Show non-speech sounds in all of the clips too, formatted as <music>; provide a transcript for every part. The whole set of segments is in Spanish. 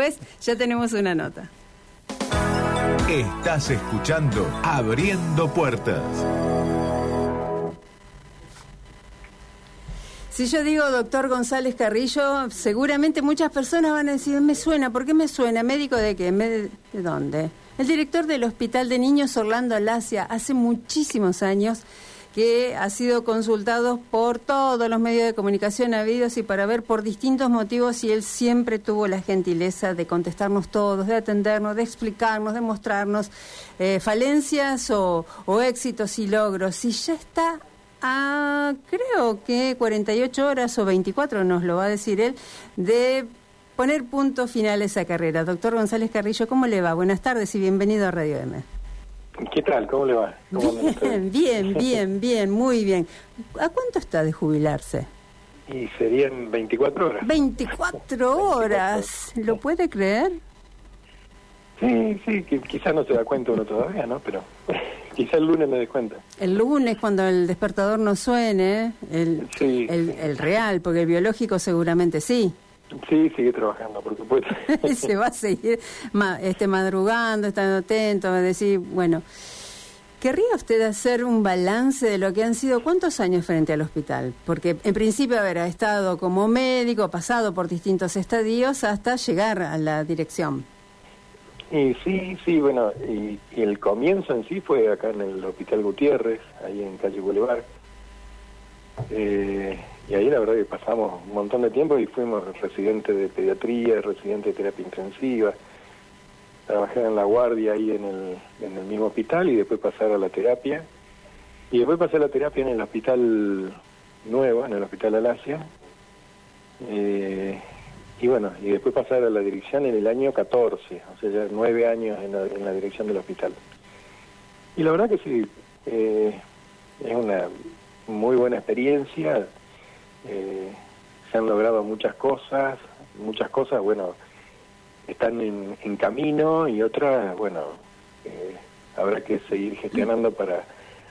después ya tenemos una nota. Estás escuchando Abriendo Puertas. Si yo digo doctor González Carrillo, seguramente muchas personas van a decir, me suena, ¿por qué me suena? ¿Médico de qué? ¿De dónde? El director del Hospital de Niños Orlando Alasia hace muchísimos años que ha sido consultado por todos los medios de comunicación habidos y para ver por distintos motivos y él siempre tuvo la gentileza de contestarnos todos, de atendernos, de explicarnos, de mostrarnos eh, falencias o, o éxitos y logros. Y ya está a, creo que 48 horas o 24, nos lo va a decir él, de poner punto final a esa carrera. Doctor González Carrillo, ¿cómo le va? Buenas tardes y bienvenido a Radio M. ¿Qué tal? ¿Cómo le va? bien, <laughs> bien, <laughs> bien, bien, muy bien. ¿A cuánto está de jubilarse? Y serían 24 horas. 24 <laughs> horas, ¿lo puede creer? Sí, sí, quizás no se da cuenta uno todavía, ¿no? Pero quizás el lunes me dé cuenta. El lunes, cuando el despertador no suene, el, el, el real, porque el biológico seguramente sí. Sí, sigue trabajando, por supuesto. <laughs> Se va a seguir este, madrugando, estando atento, a decir, bueno, ¿querría usted hacer un balance de lo que han sido cuántos años frente al hospital? Porque en principio, a ver, ha estado como médico, ha pasado por distintos estadios hasta llegar a la dirección. Y sí, sí, bueno, y, el comienzo en sí fue acá en el Hospital Gutiérrez, ahí en calle Boulevard. Eh, y ahí la verdad que pasamos un montón de tiempo y fuimos residentes de pediatría, residentes de terapia intensiva. Trabajé en la guardia ahí en el, en el mismo hospital y después pasar a la terapia. Y después pasé a la terapia en el hospital nuevo, en el hospital Alasia. Eh, y bueno, y después pasar a la dirección en el año 14, o sea, ya nueve años en la, en la dirección del hospital. Y la verdad que sí, eh, es una muy buena experiencia, eh, se han logrado muchas cosas, muchas cosas, bueno, están en, camino y otras, bueno, eh, habrá que seguir gestionando para,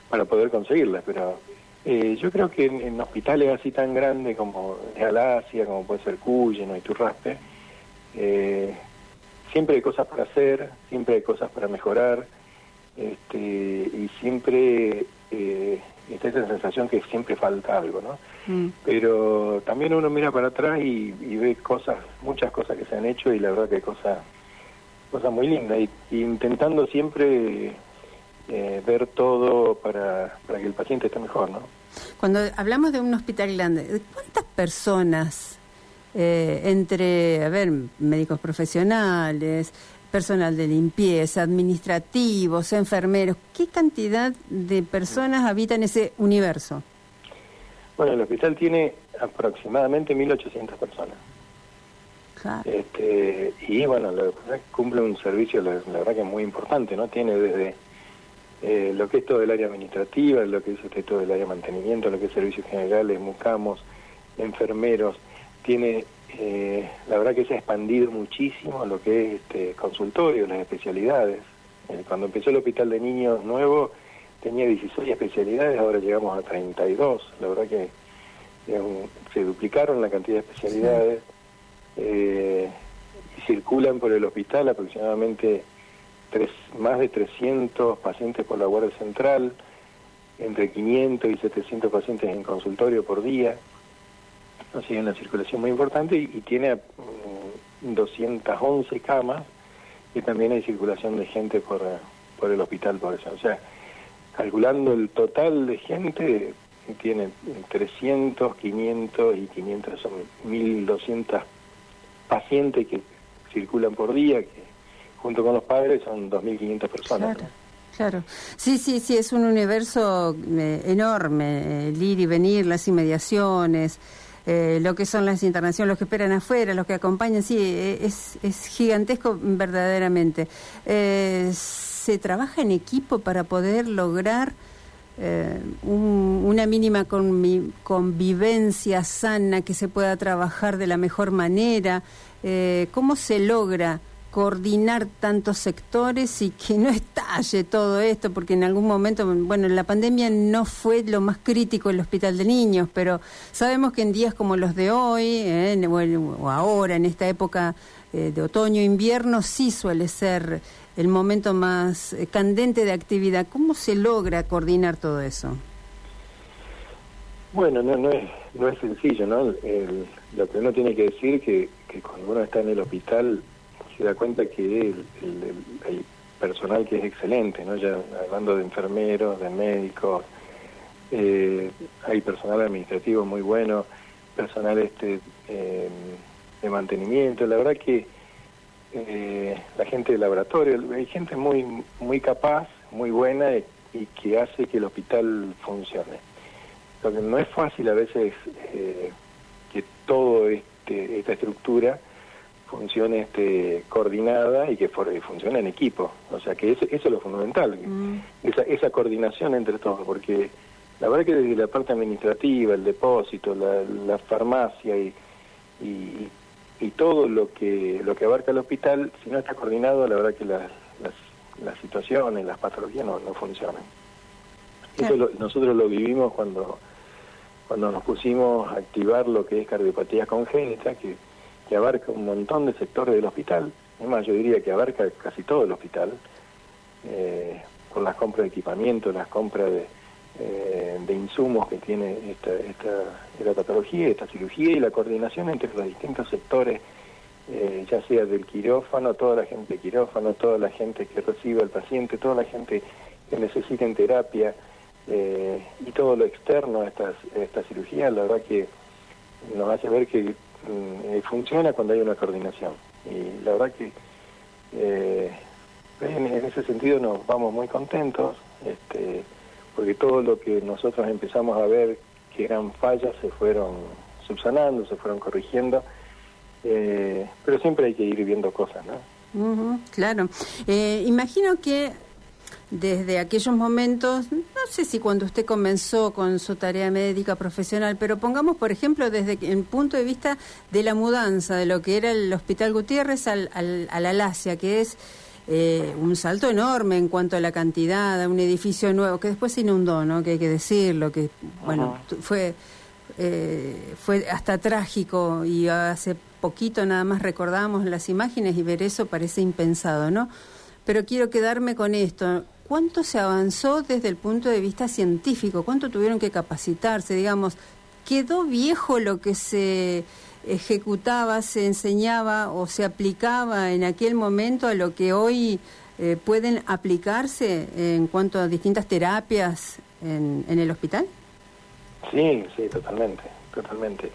para poder conseguirlas, pero eh, yo creo que en, hospitales así tan grandes como Galacia, como puede ser Cuyen o Iturraspe, eh, siempre hay cosas para hacer, siempre hay cosas para mejorar, este, y siempre eh, está esa sensación que siempre falta algo, ¿no? Mm. Pero también uno mira para atrás y, ve cosas, muchas cosas que se han hecho y la verdad que hay cosas, cosas muy lindas, y, intentando siempre eh, ver todo para, para que el paciente esté mejor, ¿no? Cuando hablamos de un hospital grande, ¿cuántas personas eh, entre, a ver, médicos profesionales, personal de limpieza, administrativos, enfermeros. ¿Qué cantidad de personas habitan ese universo? Bueno, el hospital tiene aproximadamente 1.800 personas. Este, y bueno, la verdad cumple un servicio, la, verdad que es muy importante, ¿no? Tiene desde eh, lo que es todo el área administrativa, lo que es este, todo el área de mantenimiento, lo que es servicios generales, mucamos, enfermeros, tiene eh, la verdad que se ha expandido muchísimo lo que es este consultorio, las especialidades. Eh, cuando empezó el hospital de niños nuevo tenía 16 especialidades, ahora llegamos a 32. La verdad que se duplicaron la cantidad de especialidades eh, circulan por el hospital aproximadamente tres, más de 300 pacientes por la Guardia Central, entre 500 y 700 pacientes en consultorio por día. ¿No? sigue una circulación muy importante y, tiene 211 mm, camas y también hay circulación de gente por, por el hospital por eso. O sea, calculando el total de gente, tiene 300, 500 y 500, son 1.200 pacientes que circulan por día, que junto con los padres son 2.500 personas. Claro. Claro, sí, sí, sí, es un universo eh, enorme, el ir y venir, las inmediaciones, eh, lo que son las internaciones, los que esperan afuera, los que acompañan, sí, eh, es, es gigantesco verdaderamente. Eh, se trabaja en equipo para poder lograr una mínima convivencia sana, que se pueda trabajar de la mejor manera. ¿Cómo se logra coordinar tantos sectores y que no estalle todo esto, porque en algún momento, bueno, la pandemia no fue lo más crítico el hospital de niños, pero sabemos que en días como los de hoy, eh, o ahora, en esta época eh, de otoño, invierno, sí suele ser el momento más eh, candente de actividad. ¿Cómo se logra coordinar todo eso? Bueno, no, no, es, no es sencillo, ¿no? lo que uno tiene que decir que cuando uno está en el hospital se da cuenta que el, personal que es excelente, ¿no? Ya hablando de enfermeros, de médicos, eh, hay personal administrativo muy bueno, personal este eh, de mantenimiento, la verdad que eh, la gente de laboratorio, hay gente muy muy capaz, muy buena y, que hace que el hospital funcione. Lo que no es fácil a veces que todo este, esta estructura funcione este, coordinada y que funcione en equipo. O sea, que eso, eso es lo fundamental, mm. esa, esa coordinación entre todos, porque la verdad que desde la parte administrativa, el depósito, la, la farmacia y, y, y, todo lo que lo que abarca el hospital, si no está coordinado, la verdad que las, las, las situaciones, las patologías no, no funcionan. Eso nosotros lo vivimos cuando cuando nos pusimos a activar lo que es cardiopatía congénita, que que abarca un montón de sectores del hospital, es más, yo diría que abarca casi todo el hospital, eh, con las compras de equipamiento, las compras de, eh, insumos que tiene esta, esta, patología, esta cirugía y la coordinación entre los distintos sectores, eh, ya sea del quirófano, toda la gente de quirófano, toda la gente que recibe al paciente, toda la gente que necesita en terapia y todo lo externo a estas, esta cirugía, la verdad que nos hace ver que eh, funciona cuando hay una coordinación. Y la verdad que eh, en, ese sentido nos vamos muy contentos, este, porque todo lo que nosotros empezamos a ver que eran fallas se fueron subsanando, se fueron corrigiendo, eh, pero siempre hay que ir viendo cosas, ¿no? claro. imagino que desde aquellos momentos, no sé si cuando usted comenzó con su tarea médica profesional, pero pongamos, por ejemplo, desde el punto de vista de la mudanza de lo que era el Hospital Gutiérrez al, al, a la Lacia, que es eh, un salto enorme en cuanto a la cantidad, a un edificio nuevo, que después se inundó, ¿no? Que hay que decirlo, que, bueno, fue, eh, fue hasta trágico y hace poquito nada más recordamos las imágenes y ver eso parece impensado, ¿no? Pero quiero quedarme con esto. ¿Cuánto se avanzó desde el punto de vista científico? ¿Cuánto tuvieron que capacitarse? Digamos, ¿quedó viejo lo que se ejecutaba, se enseñaba o se aplicaba en aquel momento a lo que hoy eh, pueden aplicarse en cuanto a distintas terapias en, el hospital? Sí, sí, totalmente, totalmente.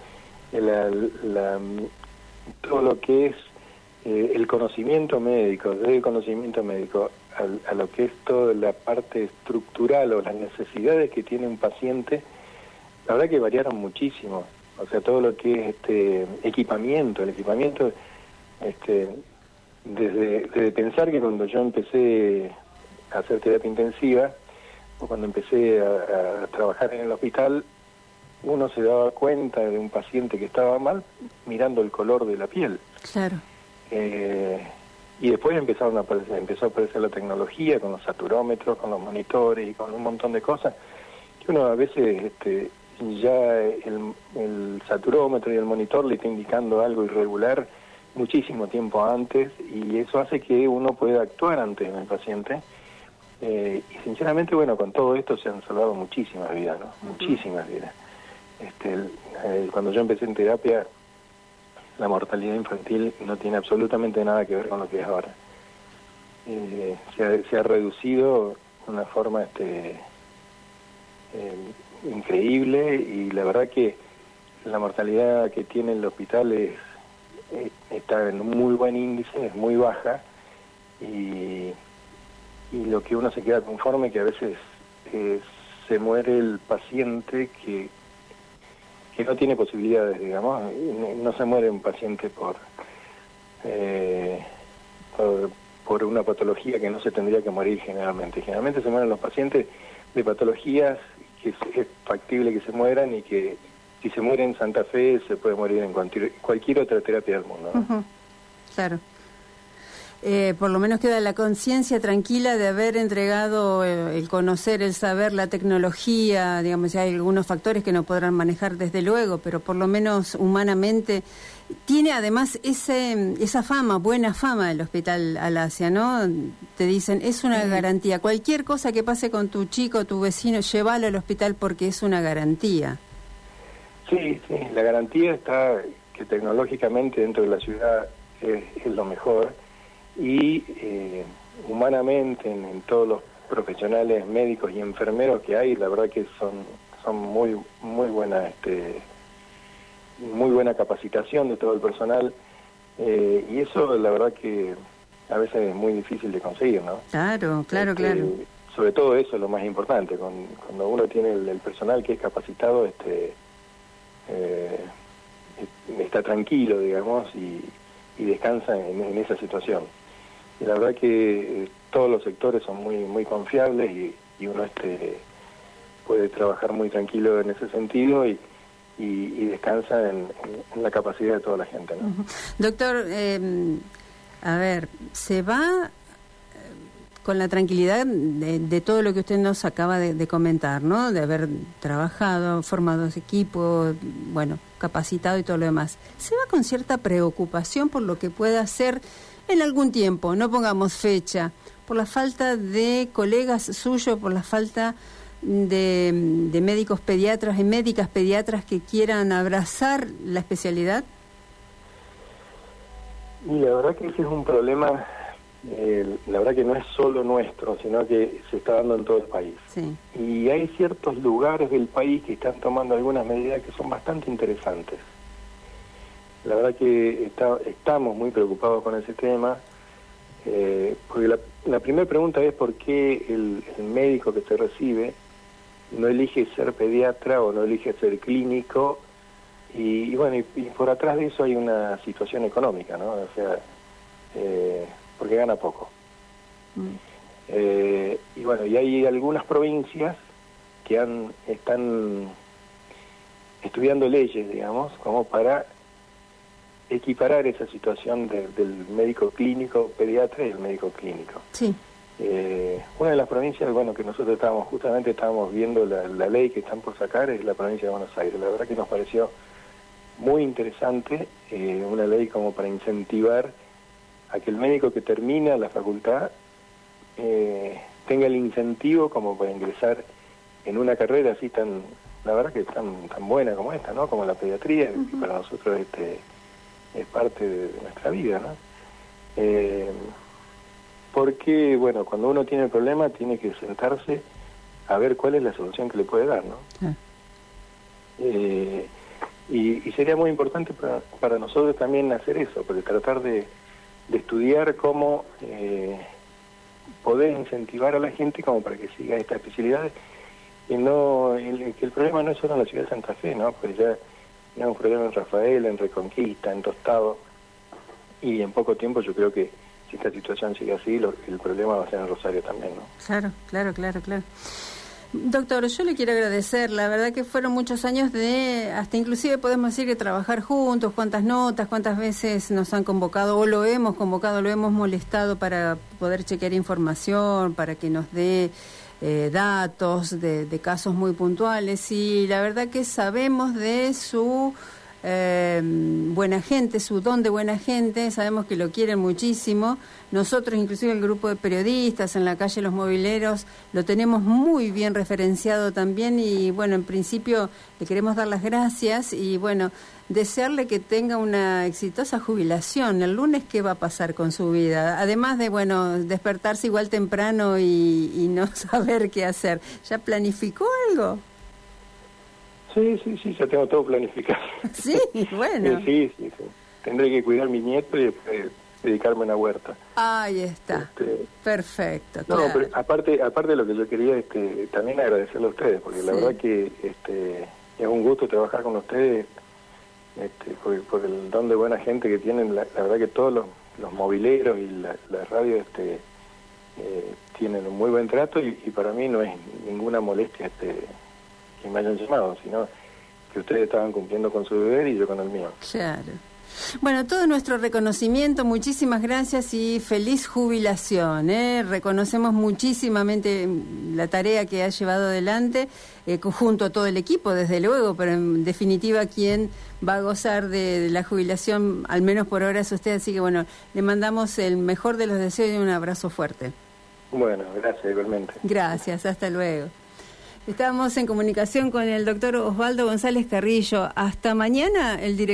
todo lo que es eh, el conocimiento médico, desde el conocimiento médico a, lo que es toda la parte estructural o las necesidades que tiene un paciente, la verdad que variaron muchísimo. O sea, todo lo que es este equipamiento, el equipamiento, este, desde, pensar que cuando yo empecé a hacer terapia intensiva, o cuando empecé a trabajar en el hospital, uno se daba cuenta de un paciente que estaba mal mirando el color de la piel. Claro. Eh, y después empezaron a aparecer, empezó a aparecer la tecnología con los saturómetros, con los monitores y con un montón de cosas que uno a veces este, ya el, el saturómetro y el monitor le está indicando algo irregular muchísimo tiempo antes y eso hace que uno pueda actuar ante el paciente. Eh, y sinceramente, bueno, con todo esto se han salvado muchísimas vidas, ¿no? Muchísimas vidas. Este, cuando yo empecé en terapia, la mortalidad infantil no tiene absolutamente nada que ver con lo que es ahora. Eh, se, ha, reducido de una forma este, eh, increíble y la verdad que la mortalidad que tiene el hospital es, está en un muy buen índice, es muy baja y, y lo que uno se queda conforme que a veces eh, se muere el paciente que que no tiene posibilidades, digamos. No se muere un paciente por, eh, por, una patología que no se tendría que morir generalmente. Generalmente se mueren los pacientes de patologías que es factible que se mueran y que si se muere en Santa Fe se puede morir en cualquier, cualquier otra terapia del mundo. Claro. Eh, por lo menos queda la conciencia tranquila de haber entregado eh, el conocer, el saber, la tecnología, digamos, hay algunos factores que no podrán manejar desde luego, pero por lo menos humanamente tiene además ese, esa fama, buena fama el Hospital Alasia, ¿no? Te dicen, es una garantía. Cualquier cosa que pase con tu chico, tu vecino, llévalo al hospital porque es una garantía. Sí, sí, la garantía está que tecnológicamente dentro de la ciudad es lo mejor y eh, humanamente en, todos los profesionales médicos y enfermeros que hay, la verdad que son son muy muy buena este muy buena capacitación de todo el personal eh, y eso la verdad que a veces es muy difícil de conseguir, ¿no? Claro, claro, este, claro. Sobre todo eso es lo más importante, cuando uno tiene el, personal que es capacitado, este eh, está tranquilo, digamos, y, descansa en esa situación y la verdad que eh, todos los sectores son muy muy confiables y, uno este puede trabajar muy tranquilo en ese sentido y, y, descansa en, la capacidad de toda la gente. Doctor, em, a ver, se va eh, con la tranquilidad de, todo lo que usted nos acaba de, comentar, ¿no? De haber trabajado, formado equipos, bueno, capacitado y todo lo demás. ¿Se va con cierta preocupación por lo que pueda hacer en algún tiempo, no pongamos fecha, por la falta de colegas suyos, por la falta de, médicos pediatras y médicas pediatras que quieran abrazar la especialidad? Y la verdad que ese es un problema, eh, la verdad que no es solo nuestro, sino que se está dando en todo el país. Y hay ciertos lugares del país que están tomando algunas medidas que son bastante interesantes. La verdad que estamos muy preocupados con ese tema, eh, porque la, primera pregunta es por qué el, médico que se recibe no elige ser pediatra o no elige ser clínico, y, bueno, y, por atrás de eso hay una situación económica, ¿no? O sea, eh, porque gana poco. Mm. Eh, y bueno, y hay algunas provincias que han están estudiando leyes, digamos, como para equiparar esa situación del médico clínico pediatra y el médico clínico. Sí. Eh, una de las provincias, bueno, que nosotros estábamos, justamente estábamos viendo la, ley que están por sacar, es la provincia de Buenos Aires. La verdad que nos pareció muy interesante, eh, una ley como para incentivar a que el médico que termina la facultad eh, tenga el incentivo como para ingresar en una carrera así tan, la verdad que tan, tan buena como esta, ¿no? Como la pediatría, que para nosotros este es parte de, nuestra vida, ¿no? Eh, porque, bueno, cuando uno tiene el problema tiene que sentarse a ver cuál es la solución que le puede dar, ¿no? Eh, y, sería muy importante para, para, nosotros también hacer eso, porque tratar de, estudiar cómo eh, poder incentivar a la gente como para que siga esta especialidad y no que el problema no es solo en la ciudad de Santa Fe, ¿no? Pues ya tenemos problemas en Rafael, en Reconquista, en Tostado, y en poco tiempo yo creo que si esta situación sigue así, el problema va a ser en Rosario también, ¿no? Claro, claro, claro, claro. Doctor, yo le quiero agradecer, la verdad que fueron muchos años de, hasta inclusive podemos decir que trabajar juntos, cuántas notas, cuántas veces nos han convocado o lo hemos convocado, lo hemos molestado para poder chequear información, para que nos dé eh, datos de, de, casos muy puntuales y la verdad que sabemos de su eh, buena gente, su don de buena gente, sabemos que lo quieren muchísimo. Nosotros, inclusive el grupo de periodistas en la calle Los Mobileros, lo tenemos muy bien referenciado también y bueno, en principio le queremos dar las gracias y bueno, desearle que tenga una exitosa jubilación. El lunes, ¿qué va a pasar con su vida? Además de, bueno, despertarse igual temprano y, no <laughs> saber qué hacer. ¿Ya planificó algo? Sí, sí, sí, ya tengo todo planificado. <laughs> Sí, bueno. sí, sí, sí. Tendré que cuidar a mi nieto y dedicarme a una huerta. Ahí está. Este, Perfecto. No, pero aparte, aparte de lo que yo quería, este, también agradecerle a ustedes, porque la verdad que este, es un gusto trabajar con ustedes este, por, el don de buena gente que tienen, la, verdad que todos los, mobileros y la, radio este, eh, tienen un muy buen trato y, para mí no es ninguna molestia este, que me hayan llamado, sino que ustedes estaban cumpliendo con su deber y yo con el mío. Claro. Bueno, todo nuestro reconocimiento, muchísimas gracias y feliz jubilación. ¿eh? Reconocemos muchísimamente la tarea que ha llevado adelante, eh, junto a todo el equipo, desde luego, pero en definitiva quien va a gozar de, la jubilación, al menos por ahora, es usted. Así que bueno, le mandamos el mejor de los deseos y un abrazo fuerte. Bueno, gracias igualmente. Gracias, hasta luego. Estamos en comunicación con el doctor Osvaldo González Carrillo. Hasta mañana, el director.